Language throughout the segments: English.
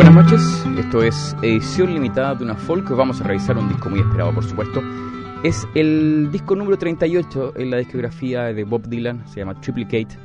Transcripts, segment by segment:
Buenas noches, esto es edición limitada de una folk. Vamos a revisar un disco muy esperado, por supuesto. Es el disco número 38 en la discografía de Bob Dylan, se llama Triplicate.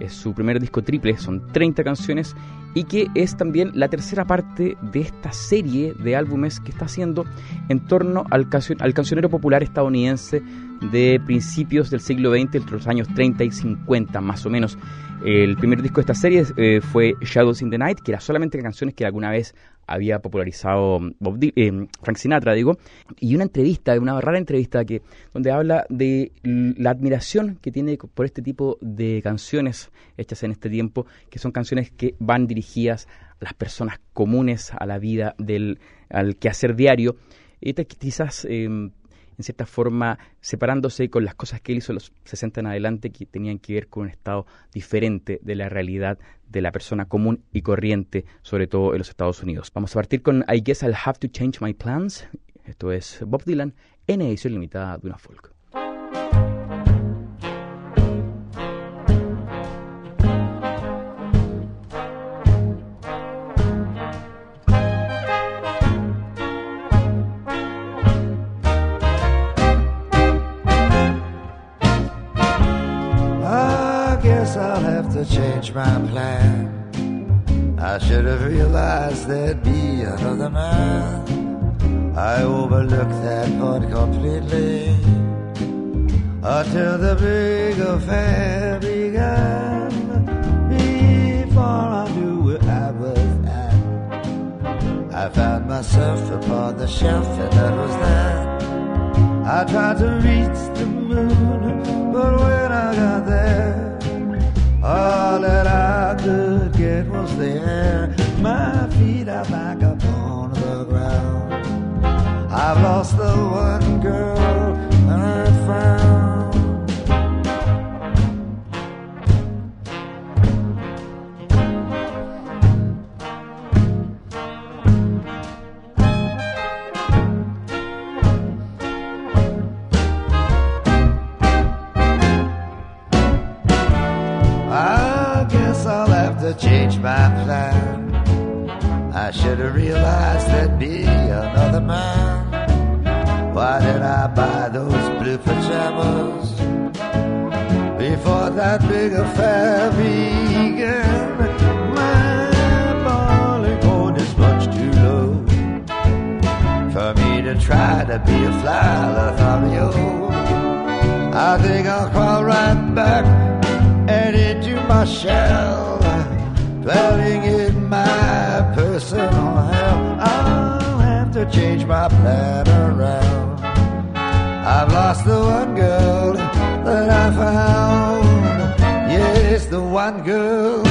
Es su primer disco triple, son 30 canciones y que es también la tercera parte de esta serie de álbumes que está haciendo en torno al, al cancionero popular estadounidense de principios del siglo XX, entre los años 30 y 50 más o menos. El primer disco de esta serie eh, fue Shadows in the Night, que era solamente canciones que alguna vez había popularizado eh, Frank Sinatra, digo, y una entrevista, una rara entrevista que donde habla de la admiración que tiene por este tipo de canciones hechas en este tiempo, que son canciones que van dirigidas a las personas comunes, a la vida del al quehacer diario. Y quizás em, en cierta forma separándose con las cosas que él hizo en los 60 en adelante que tenían que ver con un estado diferente de la realidad de la persona común y corriente, sobre todo en los Estados Unidos. Vamos a partir con I Guess I'll Have to Change My Plans. Esto es Bob Dylan en edición limitada de una folk. My plan. I should have realized there'd be another man. I overlooked that part completely until the big affair began. Before I knew where I was at, I found myself upon the shelf, and that was that. I tried to reach the moon, but when I got there, all that I could get was the air. My feet are back upon the ground. I've lost the one girl found. change I should have realized there'd be another man. Why did I buy those blue pajamas before that big affair began? My point is much too low for me to try to be a fly Lothario. I think I'll crawl right back and into my shell dwelling in personal hell. I'll have to change my plan around. I've lost the one girl that I found. Yes, the one girl,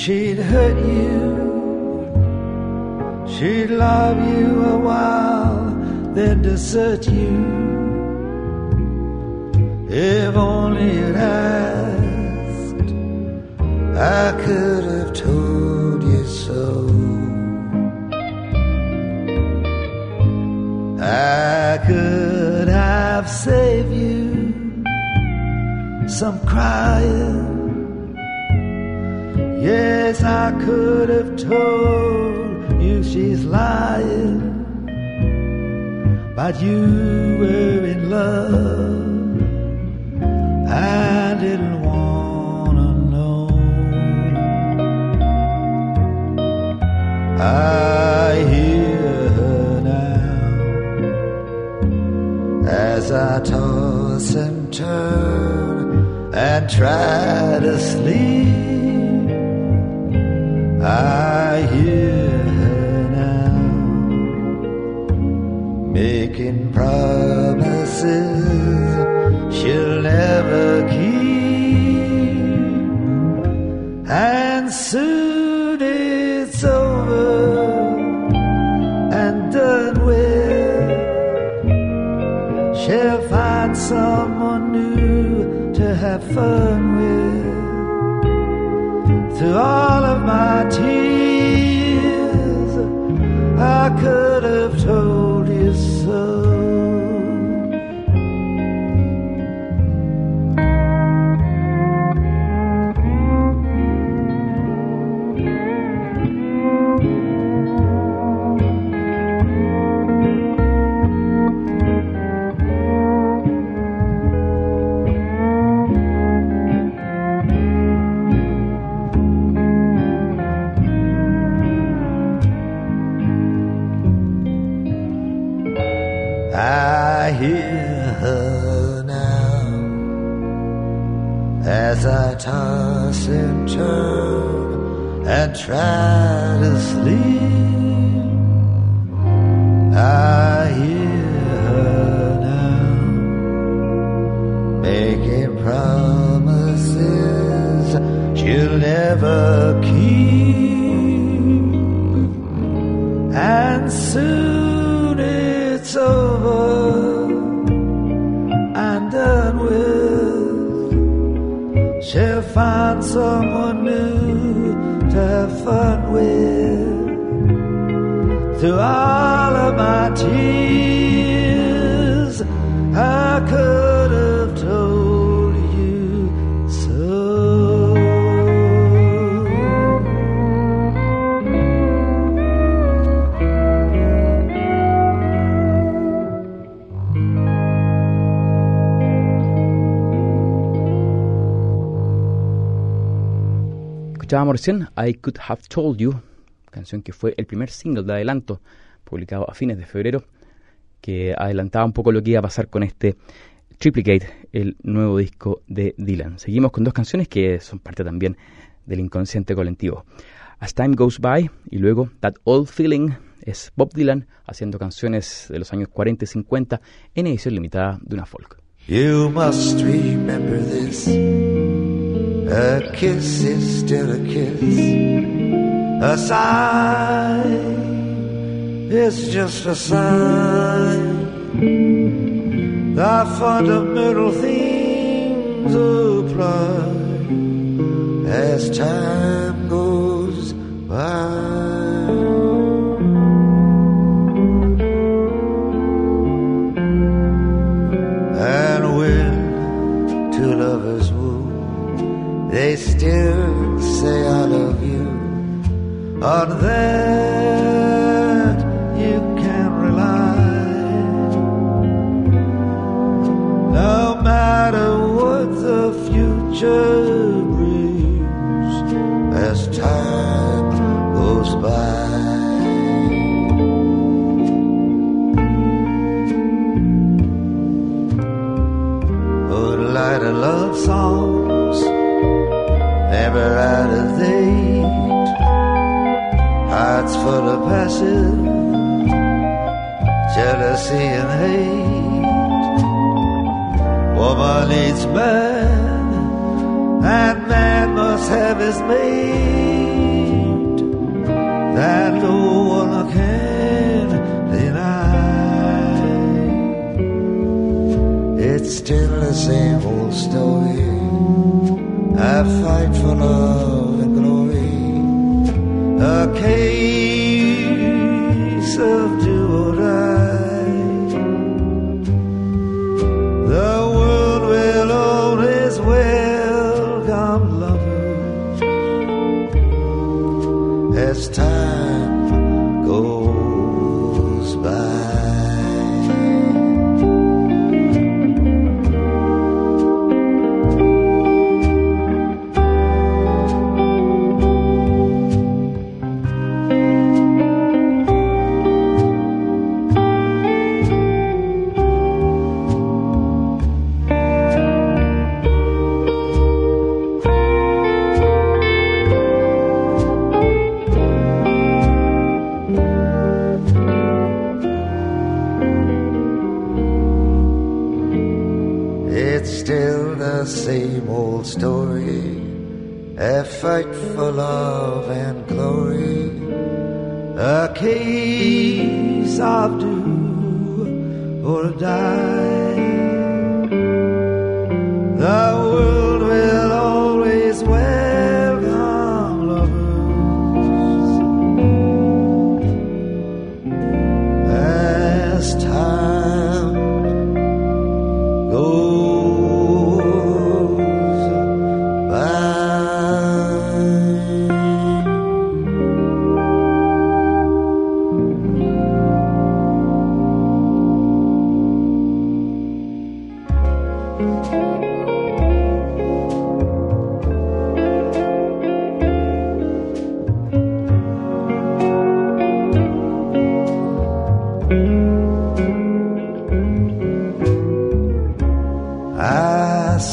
she'd hurt you, she'd love you a while, then desert you. If only you'd asked, I could have told you so. I could have saved you some crying. Yes, I could have told you she's lying, but you were in love. I didn't wanna know. I hear her now as I toss and turn and try to sleep. I hear her now making promises she'll never keep. And have making promises she'll never keep, and soon it's over and done with. She'll find someone new to have fun with. Through all of my tears, I could Escuchábamos recién I Could Have Told You, canción que fue el primer single de adelanto publicado a fines de febrero, que adelantaba un poco lo que iba a pasar con este Triplicate, el nuevo disco de Dylan. Seguimos con dos canciones que son parte también del inconsciente colectivo. As Time Goes By y luego That Old Feeling es Bob Dylan haciendo canciones de los años 40 y 50 en edición limitada de una folk. You must remember this. A kiss is still a kiss. A sigh is just a sign. The fundamental things apply as time On that you can rely. No matter what the future brings, as time goes by. Moonlight and love songs, never out of date. Hearts full of passion, jealousy and hate. Woman needs man, and man must have his mate. That no one can deny. It's still the same old story. I fight for love and glory. A case as time A case of do or die.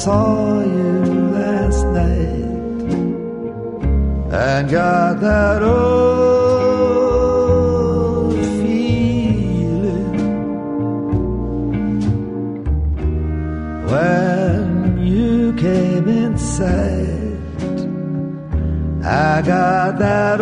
You last night and got that old feeling when you came inside. I got that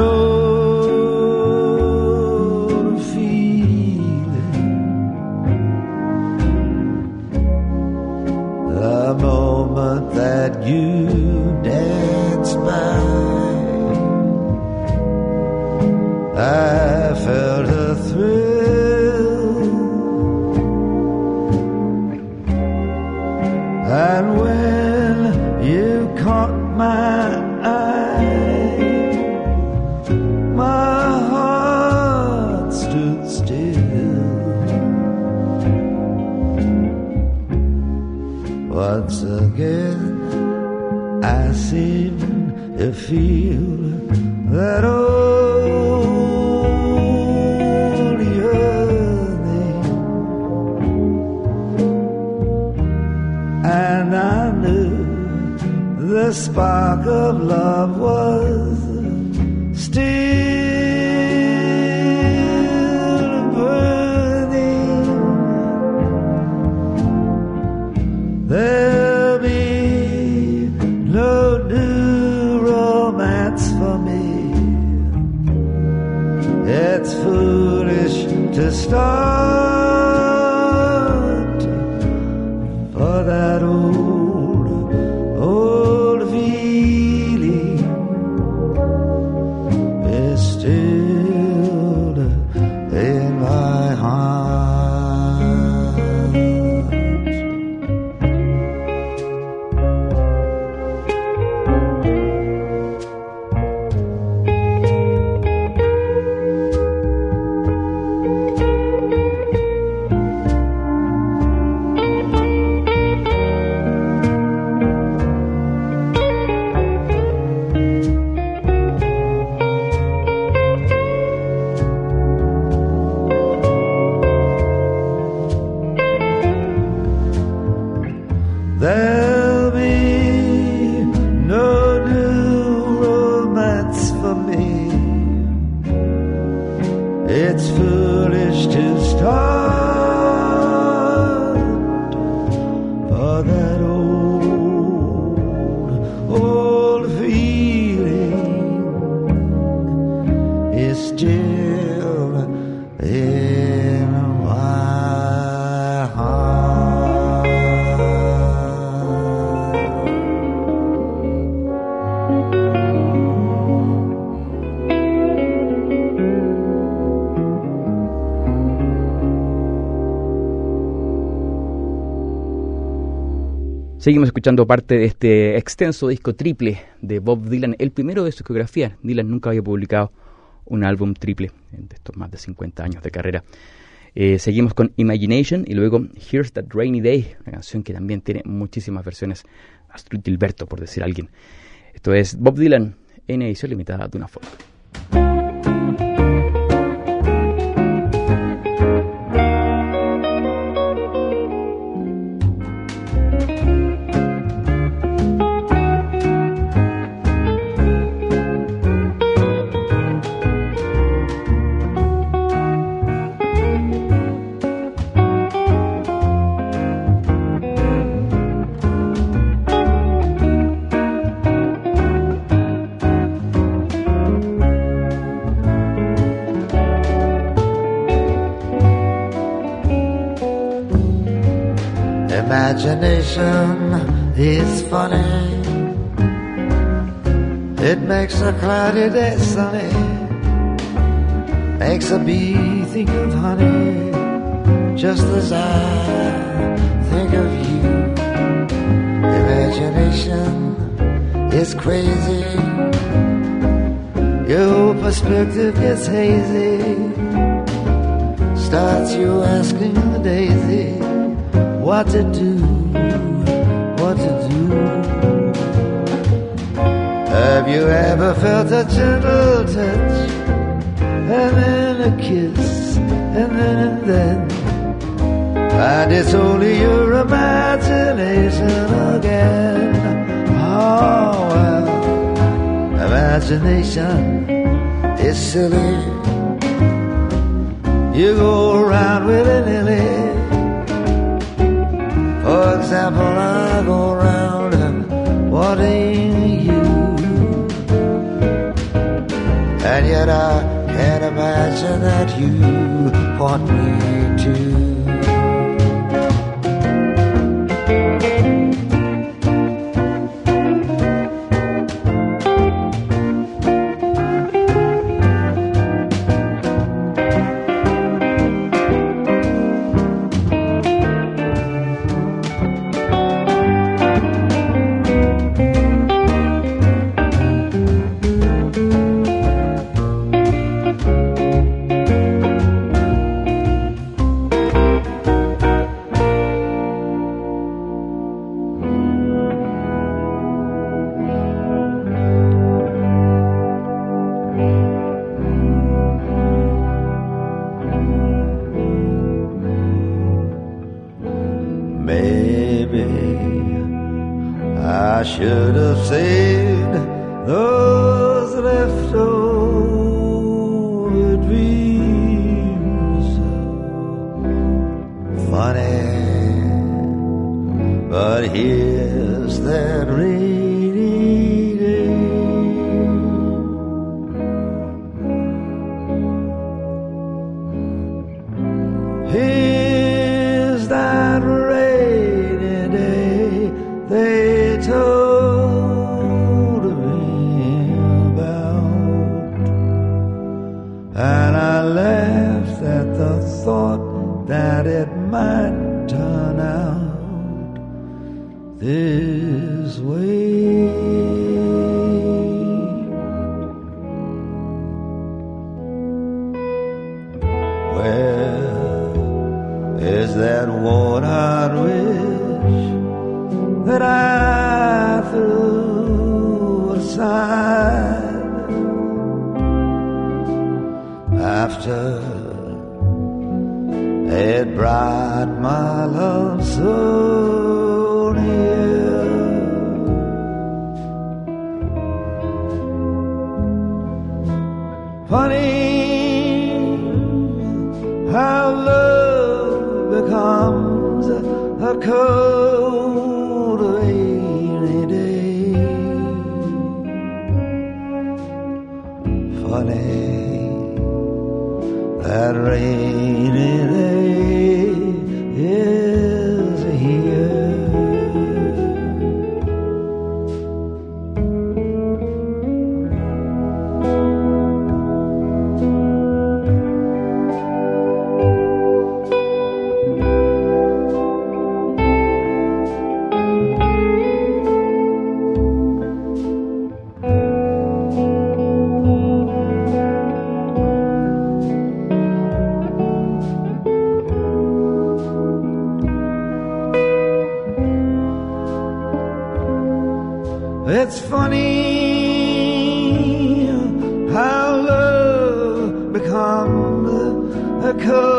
to Seguimos escuchando parte de este extenso disco triple de Bob Dylan, el primero de su discografía. Dylan nunca había publicado un álbum triple en estos más de 50 años de carrera. Eh, seguimos con Imagination y luego Here's That Rainy Day, una canción que también tiene muchísimas versiones. Astrid Gilberto, por decir alguien. Esto es Bob Dylan en edición limitada de una folk. Imagination is funny. It makes a cloudy day sunny. Makes a bee think of honey. Just as I think of you. Imagination is crazy. Your perspective gets hazy. Starts you asking the daisy what to do, what to do. Have you ever felt a gentle touch, and then a kiss, and then and then And it's only your imagination again. Oh, well, imagination is silly. You go around willy-nilly. For example, I go around wanting you. And yet I can't imagine that you want me to. Should have saved those oh, a cold rainy day. Funny that rainy day It's funny how love becomes a cold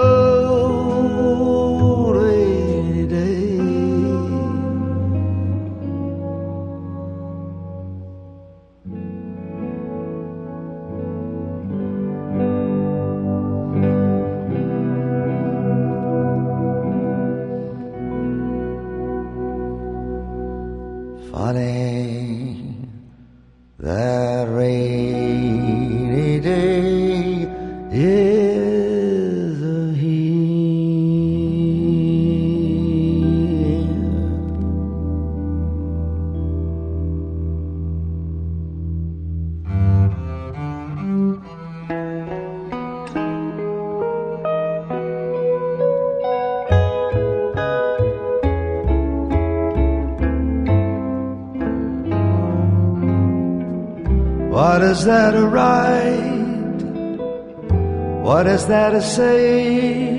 that to write? What is that to say?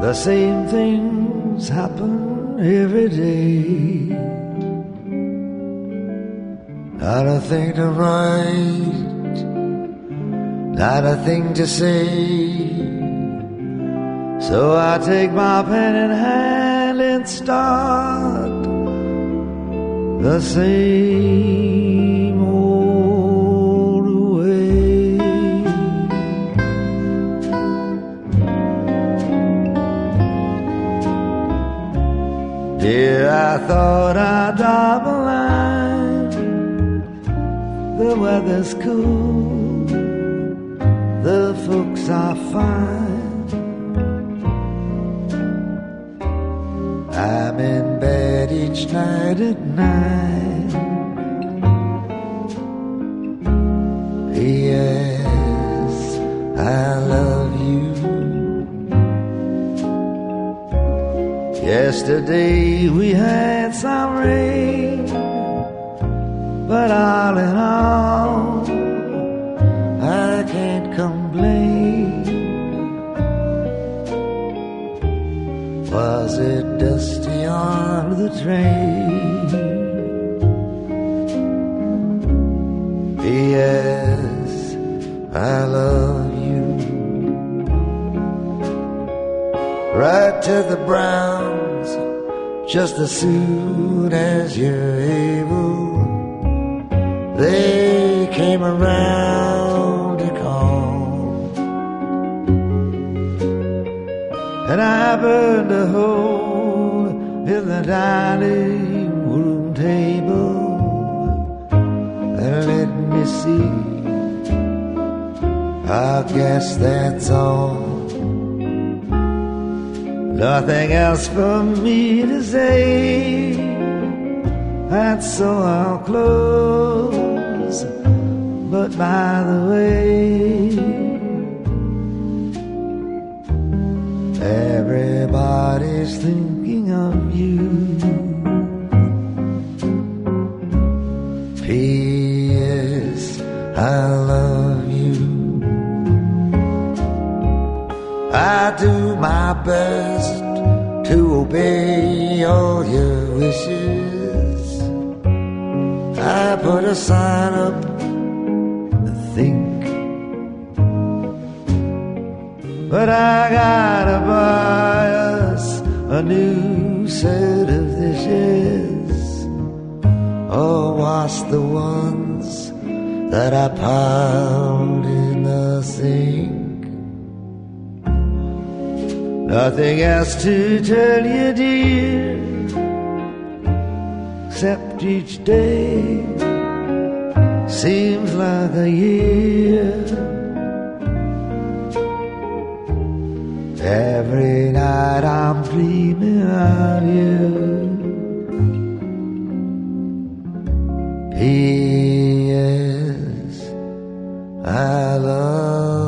The same things happen every day. Not a thing to write, not a thing to say. So I take my pen in hand and start the same weather's cool, the folks are fine. I'm in bed each night at nine. Yes, I love you. Yesterday we had some rain, but all in all, train? Yes, I love you. Right to the Browns, just as soon as you're able. They came around to call. And I burned a hole the dining room table. And let me see, I guess that's all. Nothing else for me to say. And so I'll close. But by the way, everybody's thinking of you. P.S. I love you. I do my best to obey all your wishes. I put a sign up to think. But I got a us a new set of dishes. Or wash the ones that I piled in the sink. Nothing else to tell you, dear, except each day seems like a year. Every night I'm dreaming of you. P.S. I love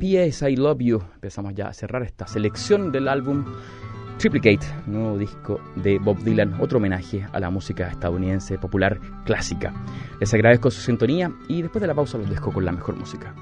P.S. I Love You empezamos ya a cerrar esta selección del álbum Triplicate, nuevo disco de Bob Dylan, otro homenaje a la música estadounidense popular clásica. Les agradezco su sintonía y después de la pausa los dejo con la mejor música.